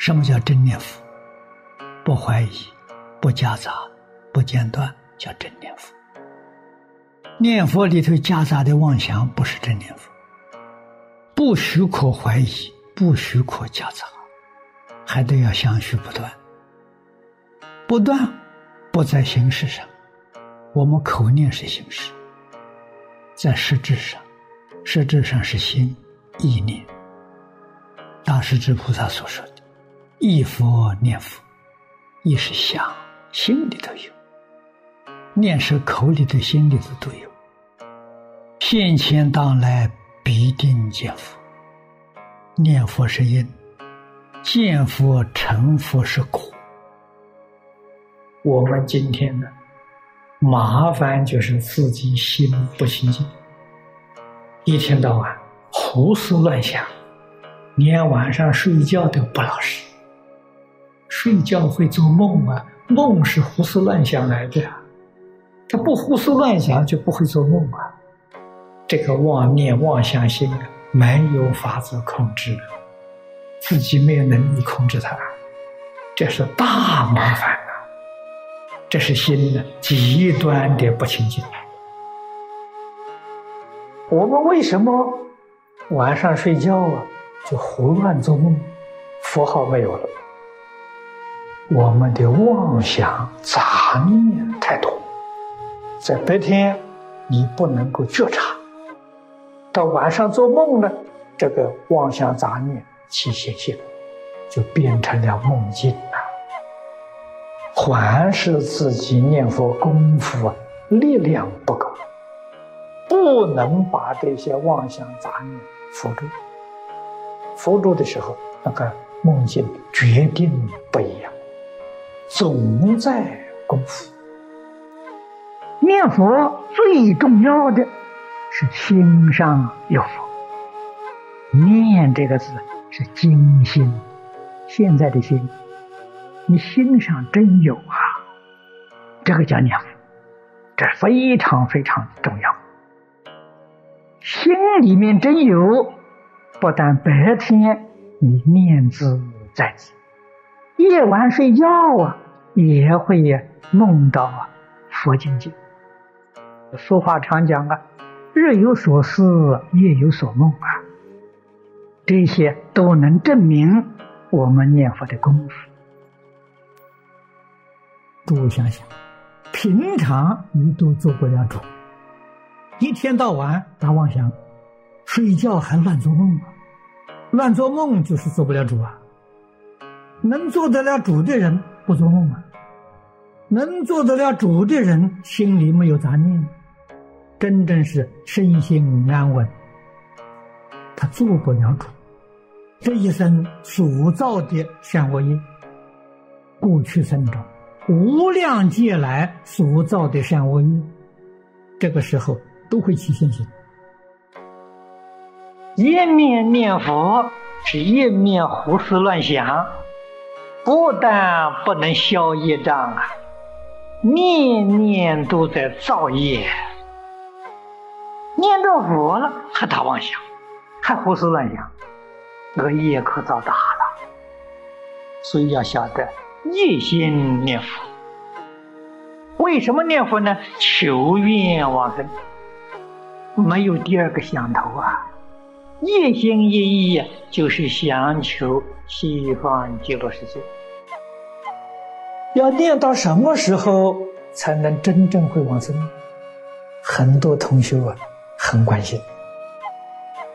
什么叫真念佛？不怀疑，不夹杂，不间断，叫真念佛。念佛里头夹杂的妄想不是真念佛，不许可怀疑，不许可夹杂，还得要相续不断。不断不在形式上，我们口念是形式，在实质上，实质上是心意念。大势至菩萨所说“忆佛念佛”，一是想，心里头有；念是口里头、心里头都有。现前当来必定见佛，念佛是因，见佛成佛是果。我们今天呢，麻烦就是自己心不清净，一天到晚胡思乱想。连晚上睡觉都不老实，睡觉会做梦啊，梦是胡思乱想来的，他不胡思乱想就不会做梦啊。这个妄念妄想心啊，没有法子控制，自己没有能力控制它，这是大麻烦啊！这是心的极端的不清净。我们为什么晚上睡觉啊？就胡乱做梦，佛号没有了。我们的妄想杂念太多，在白天你不能够觉察，到晚上做梦呢，这个妄想杂念起现行，就变成了梦境了。还是自己念佛功夫啊，力量不够，不能把这些妄想杂念扶住。辅助的时候，那个梦境决定不一样，总在功夫。念佛最重要的是心上有佛，念这个字是精心。现在的心，你心上真有啊，这个叫念佛，这非常非常重要。心里面真有。不但白天你念兹在兹，夜晚睡觉啊也会梦到啊佛境界。俗话常讲啊，日有所思，夜有所梦啊，这些都能证明我们念佛的功夫。诸位想想，平常你都做不了主，一天到晚打妄想。睡觉还乱做梦啊？乱做梦就是做不了主啊！能做得了主的人不做梦啊？能做得了主的人心里没有杂念，真正是身心安稳。他做不了主，这一生所造的善恶业，过去生中无量劫来所造的善恶业，这个时候都会起现行。一面念佛是一面胡思乱想，不但不能消业障啊，念念都在造业。念着佛了还打妄想，还胡思乱想，这个业可造大了。所以要晓得一心念佛。为什么念佛呢？求愿往生，没有第二个想头啊。一心一意就是想求西方极乐世界。要念到什么时候才能真正会往生？很多同学啊很关心。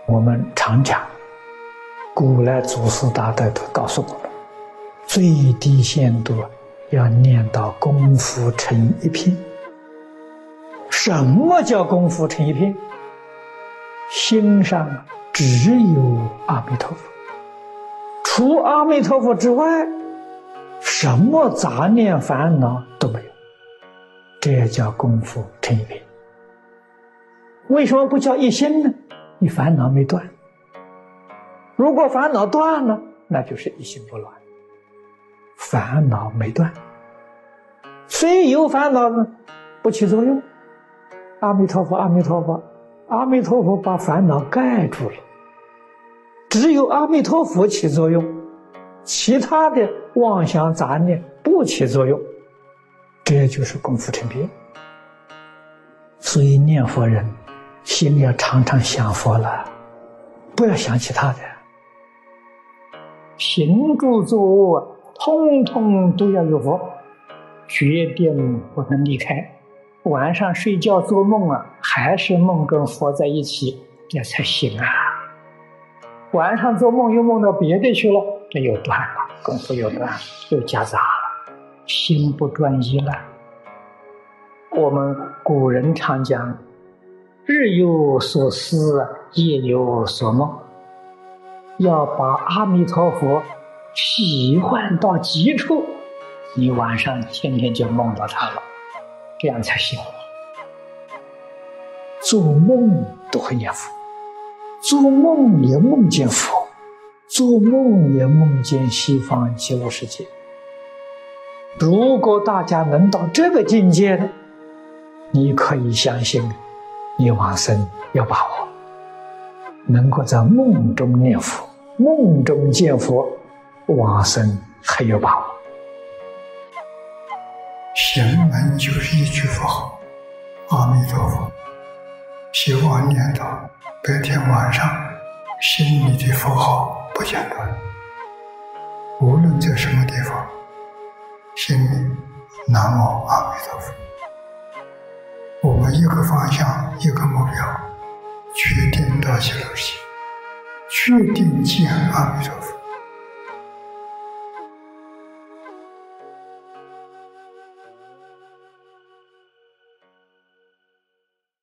我们常讲，古来祖师大德都告诉我们，最低限度要念到功夫成一片。什么叫功夫成一片？心上。只有阿弥陀佛，除阿弥陀佛之外，什么杂念烦恼都没有，这叫功夫成一片。为什么不叫一心呢？你烦恼没断。如果烦恼断了，那就是一心不乱。烦恼没断，虽有烦恼呢，不起作用。阿弥陀佛，阿弥陀佛，阿弥陀佛把烦恼盖住了。只有阿弥陀佛起作用，其他的妄想杂念不起作用，这就是功夫成片。所以念佛人心里要常常想佛了，不要想其他的。行住坐卧，通通都要有佛，决定不能离开。晚上睡觉做梦啊，还是梦跟佛在一起，这才行啊。晚上做梦又梦到别的去了，这又断了，功夫又断了，又夹杂了，心不专一了。我们古人常讲：“日有所思，夜有所梦。”要把阿弥陀佛喜欢到极处，你晚上天天就梦到他了，这样才行。做梦都会念佛，做梦也梦见佛，做梦也梦见西方极乐世界。如果大家能到这个境界，你可以相信，你往生有把握。能够在梦中念佛，梦中见佛，往生很有把握。行门就是一句佛号，阿弥陀佛。希望念到白天晚上，心里的佛号不间断。无论在什么地方，心里南无阿弥陀佛。我们一个方向，一个目标。确定到极乐世界，确定见阿弥陀佛。